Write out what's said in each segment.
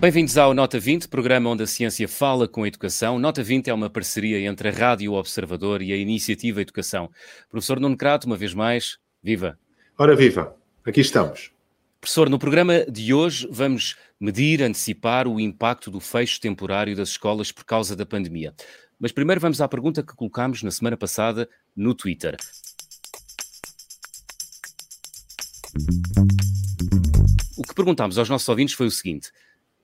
Bem-vindos ao Nota 20, programa onde a ciência fala com a educação. Nota 20 é uma parceria entre a Rádio Observador e a Iniciativa Educação. Professor Nuno Crato, uma vez mais, viva! Ora, viva! Aqui estamos. Professor, no programa de hoje vamos medir, antecipar o impacto do fecho temporário das escolas por causa da pandemia. Mas primeiro vamos à pergunta que colocámos na semana passada no Twitter. O que perguntámos aos nossos ouvintes foi o seguinte: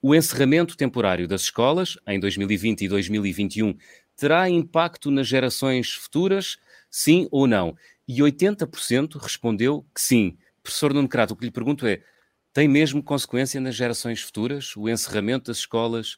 o encerramento temporário das escolas, em 2020 e 2021, terá impacto nas gerações futuras? Sim ou não? E 80% respondeu que sim. Professor Nuno Crato, o que lhe pergunto é: tem mesmo consequência nas gerações futuras o encerramento das escolas?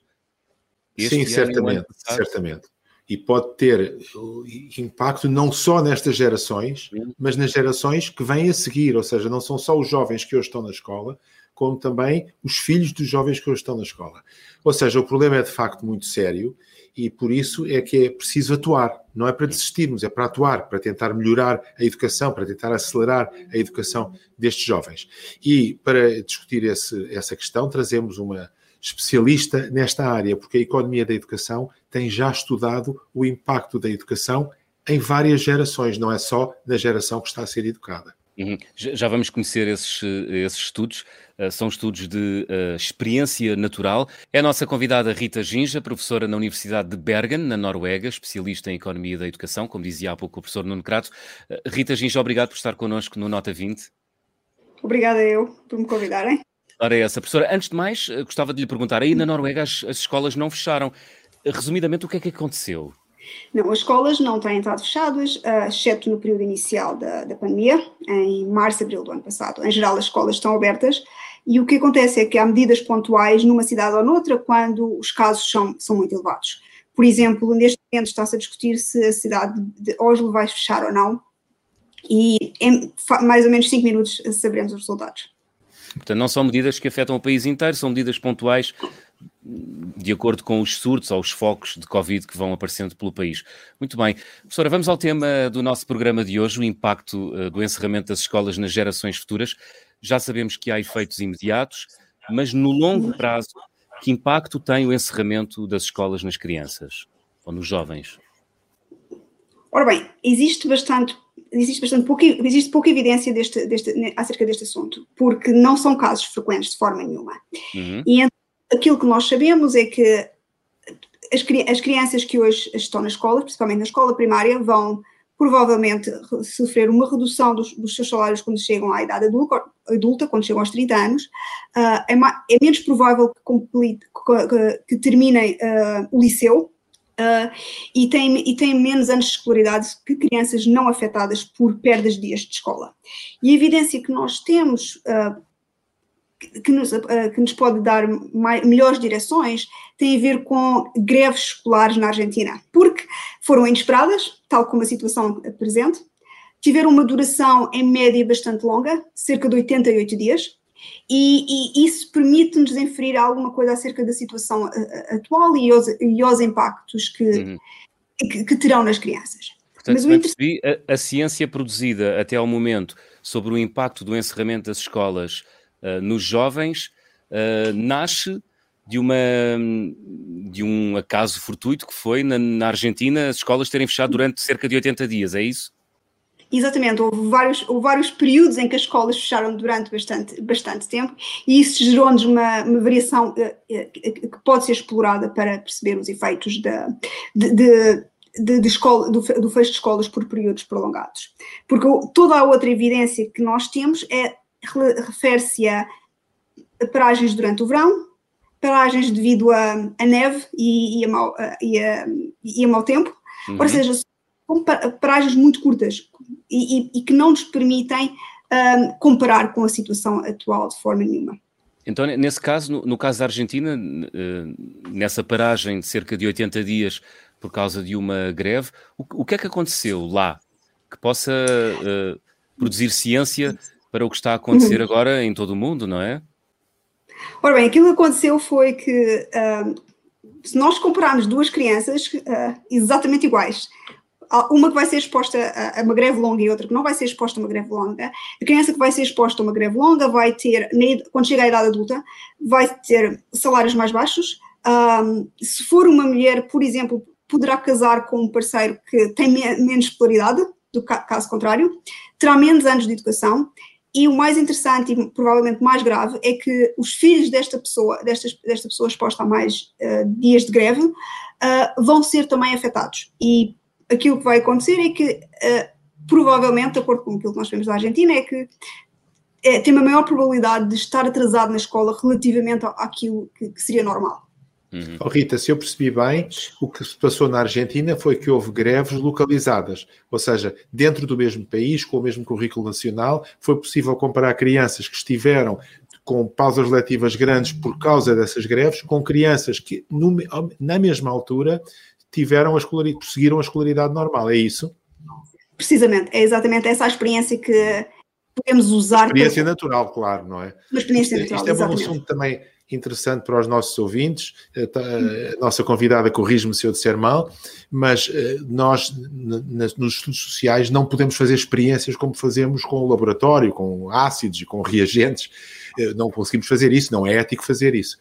Sim, certamente, certamente. E pode ter uh, impacto não só nestas gerações, mas nas gerações que vêm a seguir, ou seja, não são só os jovens que hoje estão na escola, como também os filhos dos jovens que hoje estão na escola. Ou seja, o problema é de facto muito sério e por isso é que é preciso atuar. Não é para desistirmos, é para atuar, para tentar melhorar a educação, para tentar acelerar a educação destes jovens. E para discutir esse, essa questão, trazemos uma especialista nesta área, porque a economia da educação tem já estudado o impacto da educação em várias gerações, não é só na geração que está a ser educada. Uhum. Já vamos conhecer esses, esses estudos, são estudos de uh, experiência natural. É a nossa convidada Rita Ginja, professora na Universidade de Bergen, na Noruega, especialista em Economia da Educação, como dizia há pouco o professor Nuno Crato. Uh, Rita Ginja, obrigado por estar connosco no Nota 20. Obrigada eu por me convidarem. Ora, é essa. Professora, antes de mais, gostava de lhe perguntar, aí na Noruega as, as escolas não fecharam. Resumidamente, o que é que aconteceu? Não, as escolas não têm estado fechadas, uh, exceto no período inicial da, da pandemia, em março, abril do ano passado. Em geral, as escolas estão abertas e o que acontece é que há medidas pontuais numa cidade ou noutra quando os casos são, são muito elevados. Por exemplo, neste momento está-se a discutir se a cidade de Oslo vai fechar ou não e em mais ou menos 5 minutos saberemos os resultados. Portanto, não são medidas que afetam o país inteiro, são medidas pontuais de acordo com os surtos ou os focos de Covid que vão aparecendo pelo país. Muito bem. Professora, vamos ao tema do nosso programa de hoje, o impacto uh, do encerramento das escolas nas gerações futuras. Já sabemos que há efeitos imediatos, mas no longo prazo, que impacto tem o encerramento das escolas nas crianças ou nos jovens? Ora bem, existe bastante existe bastante pouca, existe pouca evidência deste, deste, acerca deste assunto, porque não são casos frequentes de forma nenhuma. Uhum. E aquilo que nós sabemos é que as, as crianças que hoje estão na escola, principalmente na escola primária, vão provavelmente sofrer uma redução dos, dos, seus salários quando chegam à idade adulta, quando chegam aos 30 anos. Uh, é, é, menos provável que, complete, que, que terminem uh, o liceu uh, e, têm, e têm menos anos de escolaridade que crianças não afetadas por perdas de dias de escola. E a evidência que nós temos que nos, eh, que nos pode dar mais, melhores direções tem a ver com greves escolares na Argentina, porque foram inesperadas, tal como a situação presente, tiveram uma duração em média bastante longa, cerca de 88 dias, e, e isso permite-nos inferir alguma coisa acerca da situação eh, eh, atual e aos, e aos impactos que, uhum. que, que, terão nas crianças. Portanto, Mas o percebi, a, a ciência produzida até ao momento sobre o impacto do encerramento das escolas uh, nos jovens uh, nasce de, uma, de um acaso fortuito que foi na, na, Argentina as escolas terem fechado durante cerca de 80 dias, é isso? Exatamente, houve vários, houve vários períodos em que as escolas fecharam durante bastante, bastante tempo e isso gerou-nos uma, uma variação uh, que pode ser explorada para perceber os efeitos de, de, de de, de escola, do, do, fecho de escolas por períodos prolongados. Porque toda a outra evidência que nós temos é refere-se a paragens durante o verão, paragens devido a, a neve e, e, a mau, e, a, e a mau tempo, uhum. ou seja, são paragens muito curtas e, e, que não nos permitem um, comparar com a situação atual de forma nenhuma. Então, nesse caso, no, no, caso da Argentina, nessa paragem de cerca de 80 dias por causa de uma greve, o, o que é que aconteceu lá que possa uh, produzir ciência para o que está a acontecer uhum. agora em todo o mundo, não é? Ora bem, aquilo que aconteceu foi que uh, se nós compararmos duas crianças uh, exatamente iguais, uma que vai ser exposta a uma greve longa e outra que não vai ser exposta a uma greve longa, a criança que vai ser exposta a uma greve longa vai ter, quando chega à idade adulta, vai ter salários mais baixos. Um, se for uma mulher, por exemplo, poderá casar com um parceiro que tem menos escolaridade, do caso contrário, terá menos anos de educação e o mais interessante e provavelmente mais grave é que os filhos desta pessoa, desta, desta pessoa exposta a mais uh, dias de greve, uh, vão ser também afetados. E aquilo que vai acontecer é que, uh, provavelmente, de acordo com aquilo que nós vemos da Argentina, é que é, tem uma maior probabilidade de estar atrasado na escola relativamente àquilo que, que seria normal. Uhum. Oh, Rita, se eu percebi bem, o que se passou na Argentina foi que houve greves localizadas, ou seja, dentro do mesmo país, com o mesmo currículo nacional, foi possível comparar crianças que estiveram com pausas letivas grandes por causa dessas greves, com crianças que no, na mesma altura tiveram a escolaridade, seguiram a escolaridade normal, é isso? Precisamente, é exatamente essa a experiência que podemos usar. Experiência para... natural, claro, não é? Uma experiência isto, natural. Isto é um assunto também interessante para os nossos ouvintes. Eh, tá, a nossa convidada corrige-me se eu disser mal, mas eh, nós, nos estudos sociais, não podemos fazer experiências como fazemos com o laboratório, com ácidos e com reagentes. Eh, não conseguimos fazer isso, não é ético fazer isso.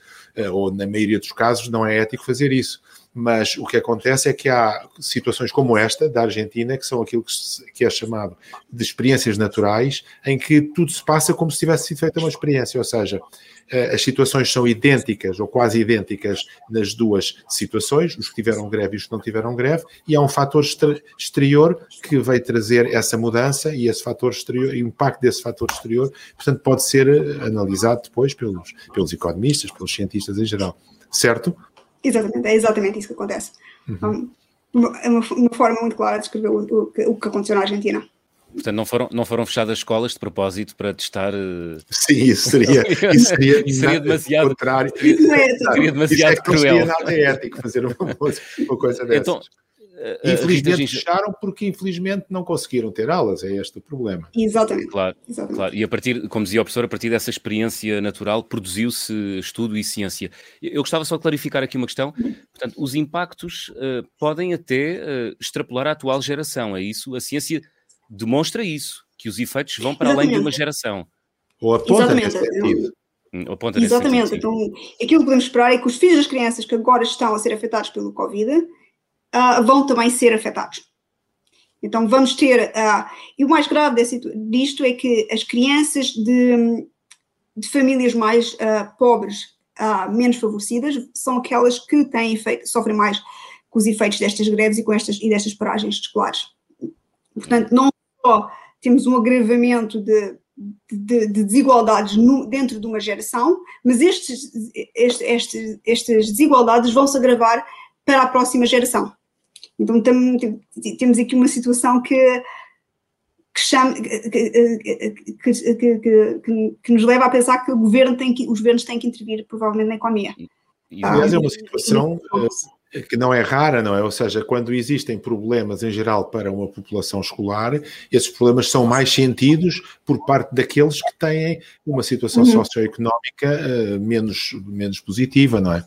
Ou, na maioria dos casos, não é ético fazer isso mas o que acontece é que há situações como esta da Argentina, que são aquilo que, se, que, é chamado de experiências naturais, em que tudo se passa como se tivesse sido feita uma experiência, ou seja, eh, as situações são idênticas ou quase idênticas nas duas situações, os que tiveram greve e os que não tiveram greve, e há um fator exterior que vai trazer essa mudança e esse fator exterior, e o impacto desse fator exterior, portanto, pode ser eh, analisado depois pelos, pelos economistas, pelos cientistas em geral, certo? Exatamente, é exatamente isso que acontece. Uhum. Então, é uma, uma, forma muito clara de descrever o, o, o, que aconteceu na Argentina. Portanto, não foram, não foram fechadas escolas de propósito para testar. Uh... Sim, isso seria, isso seria, isso seria demasiado. Contrário. Seria, seria demasiado isso é cruel. Não seria nada ético fazer uma, uma coisa dessas. Então, eh, eh, infelizmente fecharam porque infelizmente não conseguiram ter aulas, é este o problema. Exatamente. Claro, Exatamente. claro. E a partir, como dizia o professor, a partir dessa experiência natural produziu-se estudo e ciência. Eu gostava só de clarificar aqui uma questão. Portanto, os impactos uh, podem até uh, extrapolar a atual geração, é isso? A ciência demonstra isso, que os efeitos vão para Exatamente. além de uma geração. Ou aponta Exatamente. nesse sentido. Hum, Exatamente. Então, aquilo que podemos esperar é que os filhos das crianças que agora estão a ser afetados pelo Covid uh, vão também ser afetados. Então vamos ter, uh, e o mais grave desse, disto é que as crianças de, de famílias mais uh, pobres, menos favorecidas, são aquelas que têm efeito, sofrem mais com os efeitos destas greves e com estas e destas paragens escolares. Portanto, não só temos um agravamento de, de, de desigualdades no, dentro de uma geração, mas estes, estas desigualdades vão se agravar para a próxima geração. Então temos aqui uma situação que, que, chama, que, que, que, nos leva a pensar que, o governo tem que os governos têm que intervir provavelmente na economia. E, aliás, é uma situação eh, que não é rara, não é? Ou seja, quando existem problemas em geral para uma população escolar, esses problemas são mais sentidos por parte daqueles que têm uma situação uhum. socioeconómica uh, menos, menos positiva, não é?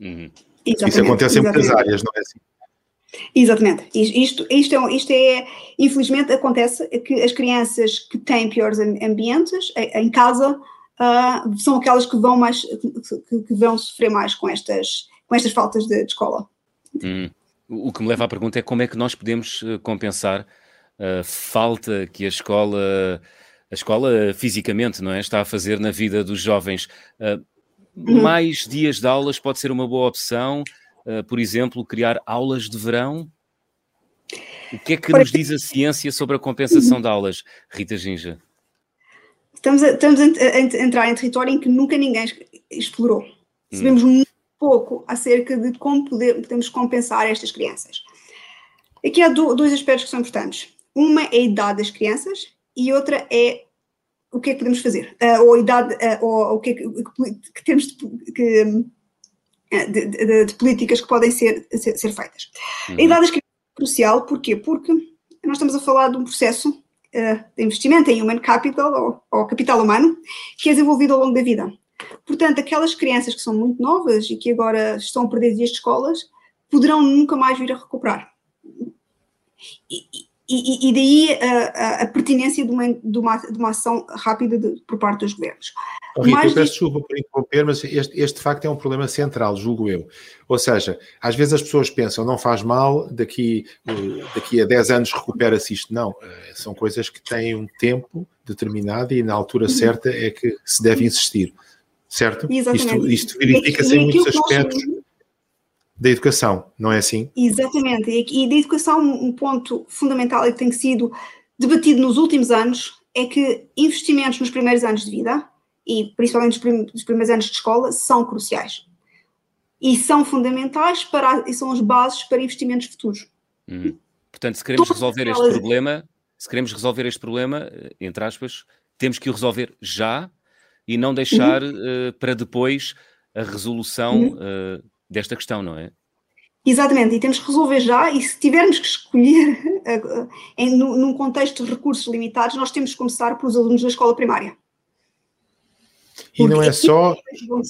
Uhum. Isso acontece em muitas áreas, não é assim? Exatamente. Isto, isto, é, isto é, infelizmente, acontece que as crianças que têm piores ambientes em casa uh, são aquelas que vão mais, que, que, vão sofrer mais com estas, com estas faltas de, de escola. Hum. O que me leva à pergunta é como é que nós podemos eh, compensar a falta que a escola, a escola fisicamente, não é, está a fazer na vida dos jovens. Uh, mais dias de aulas pode ser uma boa opção. Eh, por exemplo, criar aulas de verão? O que é que nos diz a ciência sobre a compensação de aulas, Rita Ginja? Estamos a, estamos a, entrar em território em que nunca ninguém explorou. Hum. Sabemos muito pouco acerca de como poder, podemos compensar estas crianças. Aqui há do, dois aspectos que são importantes. Uma é a idade das crianças e outra é o que é que podemos fazer, uh, ou a idade, uh, ou, o que é que, que, que temos de, que, de, de, de, políticas que podem ser, ser, ser feitas. Uhum. A idade das crianças é crucial, porquê? Porque nós estamos a falar de um processo uh, de investimento em human capital, ou, ou, capital humano, que é desenvolvido ao longo da vida. Portanto, aquelas crianças que são muito novas e que agora estão a perder dias de escolas poderão nunca mais vir a recuperar. E, e, e daí a, a, pertinência de uma, de, uma, de uma ação rápida de, por parte dos governos. Oh, Rita, eu peço desculpa por interromper, mas este, este de facto é um problema central, julgo eu. Ou seja, às vezes as pessoas pensam, não faz mal, daqui, eh, daqui a 10 anos recupera-se isto. Não, eh, são coisas que têm um tempo determinado e na altura uhum. certa é que se deve insistir. Certo? Exatamente. Isto, isto verifica-se em muitos aspectos. Nós da educação, não é assim? Exatamente, e, da educação um ponto fundamental e que tem sido debatido nos últimos anos é que investimentos nos primeiros anos de vida e principalmente nos primeiros anos de escola são cruciais e são fundamentais para e são as bases para investimentos futuros. Hum. Portanto, se queremos resolver este problema, se queremos resolver este problema, eh, entre aspas, temos que o resolver já e não deixar uhum. uh, para depois a resolução uhum. uh, desta questão, não é? Exatamente, e temos que resolver já, e se tivermos que escolher uh, em, num contexto de recursos limitados, nós temos que começar pelos alunos da escola primária. E não é só vão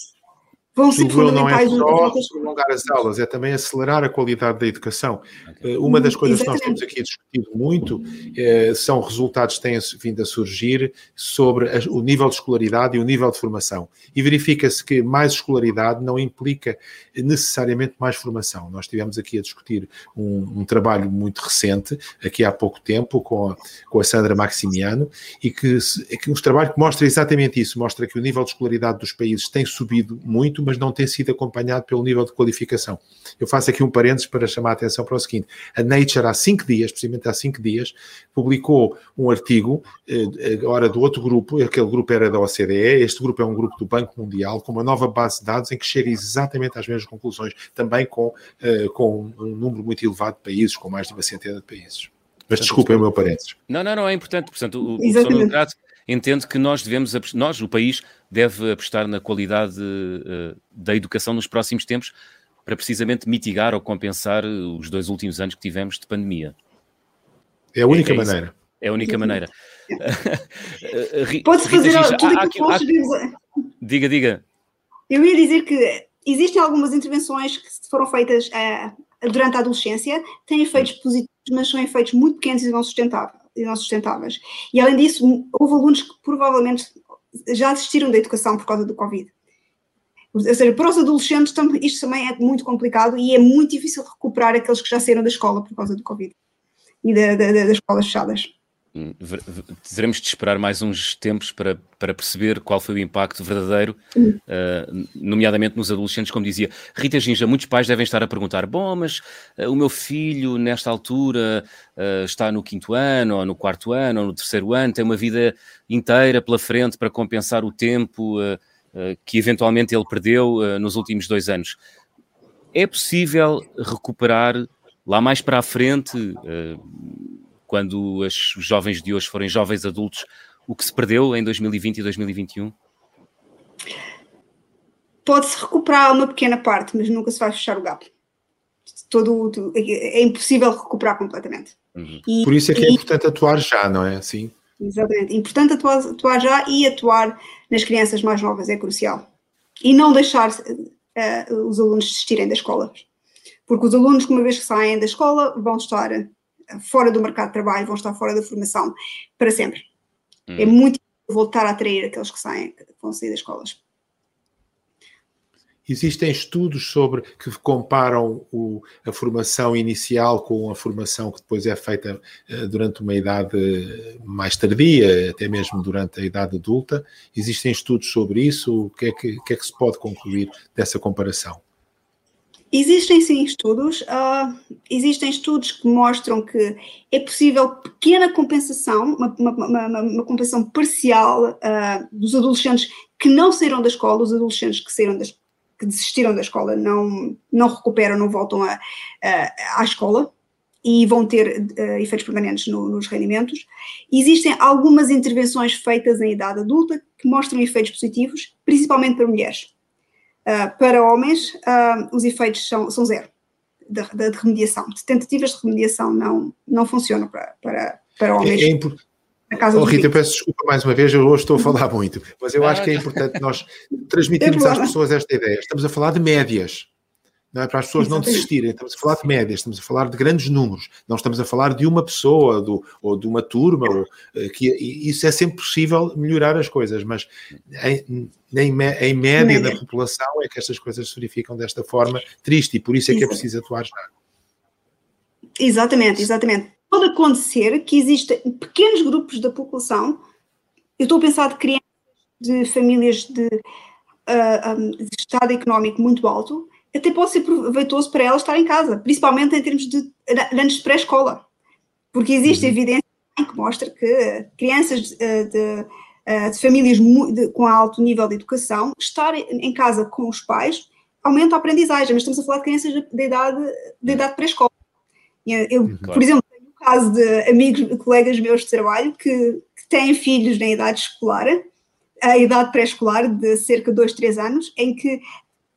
ser fundamentais. Não é só prolongar as aulas, é também acelerar a qualidade da educação. Okay. Eh, uma das coisas Exatamente. que nós temos aqui discutido muito é, são resultados que têm vindo a surgir sobre o nível de escolaridade e o nível de formação. E verifica-se que mais escolaridade não implica necessariamente mais formação. Nós tivemos aqui a discutir um, um trabalho muito recente, aqui há pouco tempo, com a, com a Sandra Maximiano, e que, que um trabalho que mostra exatamente isso, mostra que o nível de escolaridade dos países tem subido muito, mas não tem sido acompanhado pelo nível de qualificação. Eu faço aqui um parênteses para chamar a atenção para o seguinte: a Nature, há cinco dias, precisamente há cinco dias, publicou um artigo, eh, agora do outro grupo, aquele grupo era da OCDE, este grupo é um grupo do Banco Mundial, com uma nova base de dados em que chega exatamente às mesmas conclusões, também com, eh, com um número muito elevado de países, com mais de uma centena de países. Mas desculpem o meu parênteses. Não, não, não, é importante. Portanto, o, o entende que nós devemos, nós, o país, deve apostar na qualidade uh, da educação nos próximos tempos para precisamente mitigar ou compensar os dois últimos anos que tivemos de pandemia. É a única é, é maneira. É a única maneira. Pode-se fazer Rita, tudo há, que há, Diga, diga. Eu ia dizer que existem algumas intervenções que foram feitas uh, durante a adolescência, têm efeitos hum. positivos, mas são efeitos muito pequenos e não sustentáveis e não sustentáveis. E além disso, houve alunos que provavelmente já desistiram da educação por causa do Covid. Ou seja, para os adolescentes isto também é muito complicado e é muito difícil recuperar aqueles que já saíram da escola por causa do Covid e da, da, das escolas fechadas. Teremos de esperar mais uns tempos para, para perceber qual foi o impacto verdadeiro, uh, nomeadamente nos adolescentes, como dizia Rita Ginja. Muitos pais devem estar a perguntar: bom, mas uh, o meu filho, nesta altura, uh, está no quinto ano, ou no quarto ano, ou no terceiro ano, tem uma vida inteira pela frente para compensar o tempo que eventualmente ele perdeu nos últimos dois anos. É possível recuperar lá mais para a frente? Quando os jovens de hoje forem jovens adultos, o que se perdeu em 2020 e 2021? Pode-se recuperar uma pequena parte, mas nunca se vai fechar o gap. Todo, é impossível recuperar completamente. Uhum. E, Por isso é que é e, é importante atuar já, não é assim? Exatamente. Importante atuar, atuar, já e atuar nas crianças mais novas é crucial. E não deixar uh, os alunos desistirem da escola. Porque os alunos, uma vez que saem da escola, vão estar fora do mercado de trabalho, vão estar fora da formação para sempre. Hum. É muito voltar a atrair aqueles que saem, que vão sair das escolas. Existem estudos sobre que comparam o, a formação inicial com a formação que depois é feita uh, durante uma idade mais tardia, até mesmo durante a idade adulta. Existem estudos sobre isso? O que é que, que, é que se pode concluir dessa comparação? Existem sim estudos, uh, existem estudos que mostram que é possível pequena compensação, uma, uma, uma, uma compensação parcial uh, dos adolescentes que não saíram da escola, os adolescentes que saíram das, que desistiram da escola não, não recuperam, não voltam a, à escola e vão ter uh, efeitos permanentes no, nos rendimentos. Existem algumas intervenções feitas em idade adulta que mostram efeitos positivos, principalmente para mulheres. Uh, para homens, uh, os efeitos são, são zero da, remediação. De tentativas de remediação não, não funcionam para, para, para homens. É, é, oh, Rita, eu peço desculpa mais uma vez, eu hoje estou a falar muito, mas eu acho que é importante nós transmitirmos às pessoas esta ideia. Estamos a falar de médias. É para as pessoas não desistirem, estamos a falar de médias, estamos a falar de grandes números, não estamos a falar de uma pessoa do, ou de uma turma, ou, eh, que isso é sempre possível melhorar as coisas, mas em, em, em média da população é que estas coisas se verificam desta forma triste e por isso é que é preciso atuar já. Exatamente, exatamente. Pode acontecer que existam pequenos grupos da população, eu estou a pensar de crianças de famílias de, uh, ah, um, de estado económico muito alto, até pode ser proveitoso para ela estar em casa, principalmente em termos de anos de pré-escola, porque existe uhum. evidência que mostra que crianças de, de, de famílias de, com alto nível de educação, estar em casa com os pais aumenta a aprendizagem, mas estamos a falar de crianças de idade, de idade pré-escola. Eu, uhum. claro. por exemplo, tenho o caso de amigos, colegas meus de trabalho que, que têm filhos na idade escolar, a idade pré-escolar de cerca de 2, 3 anos, em que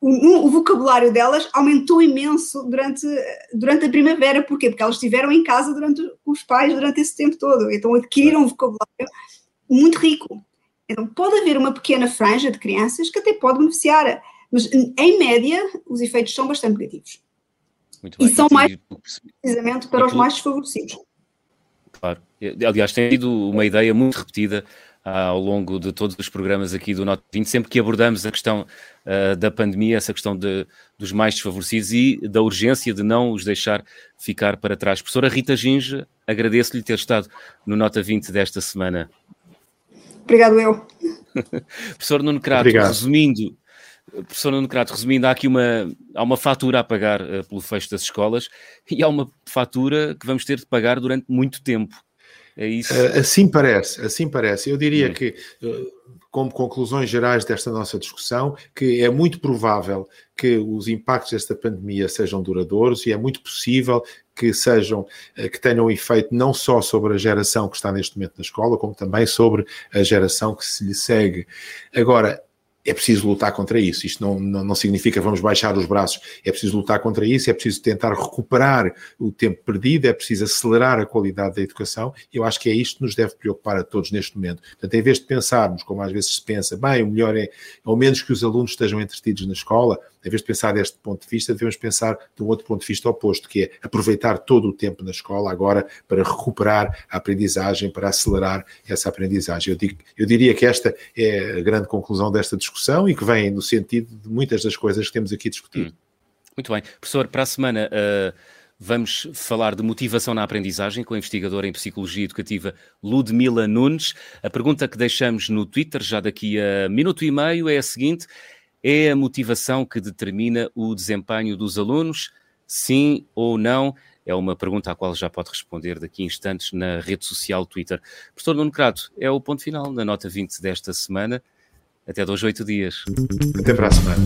o, o, vocabulário delas aumentou imenso durante, durante a primavera. Porquê? Porque elas estiveram em casa durante os pais durante esse tempo todo. Então adquiriram um vocabulário muito rico. Então pode haver uma pequena franja de crianças que até pode beneficiar, mas em média os efeitos são bastante negativos. E são mais precisamente para os mais desfavorecidos. Claro. Aliás, tem sido uma ideia muito repetida ao longo de todos os programas aqui do Note 20, sempre que abordamos a questão uh, da pandemia, essa questão de, dos mais desfavorecidos e da urgência de não os deixar ficar para trás. Professora Rita Ginge, agradeço-lhe ter estado no Nota 20 desta semana. Obrigado, eu. Professor Nuno Crato, Obrigado. resumindo, professor Nuno Crato, resumindo, há aqui uma, há uma fatura a pagar uh, pelo fecho das escolas e há uma fatura que vamos ter de pagar durante muito tempo. É isso? Eh, assim parece, assim parece. Eu diria hum. que, eh, como conclusões gerais desta nossa discussão, que é muito provável que os impactos desta pandemia sejam duradouros e é muito possível que sejam, eh, que tenham efeito não só sobre a geração que está neste momento na escola, como também sobre a geração que se lhe segue. Agora, é preciso lutar contra isso. Isto não, não, não, significa vamos baixar os braços. É preciso lutar contra isso, é preciso tentar recuperar o tempo perdido, é preciso acelerar a qualidade da educação. Eu acho que é isto que nos deve preocupar a todos neste momento. Portanto, em vez de pensarmos, como às vezes se pensa, bem, o melhor é, ao menos que os alunos estejam entretidos na escola, em vez de pensar deste ponto de vista, devemos pensar de um outro ponto de vista oposto, que é aproveitar todo o tempo na escola agora para recuperar a aprendizagem, para acelerar essa aprendizagem. Eu, digo, eu diria que esta é a grande conclusão desta discussão e que vem no sentido de muitas das coisas que temos aqui discutido. Hum. Muito bem. Professor, para a semana. Uh... Vamos falar de motivação na aprendizagem com a investigadora em Psicologia Educativa Ludmila Nunes. A pergunta que deixamos no Twitter já daqui a minuto e meio é a seguinte: é a motivação que determina o desempenho dos alunos? Sim ou não? É uma pergunta à qual já pode responder daqui a instantes na rede social Twitter. Professor Nuno Crato, é o ponto final da nota 20 desta semana. Até dois oito dias. Até para a semana.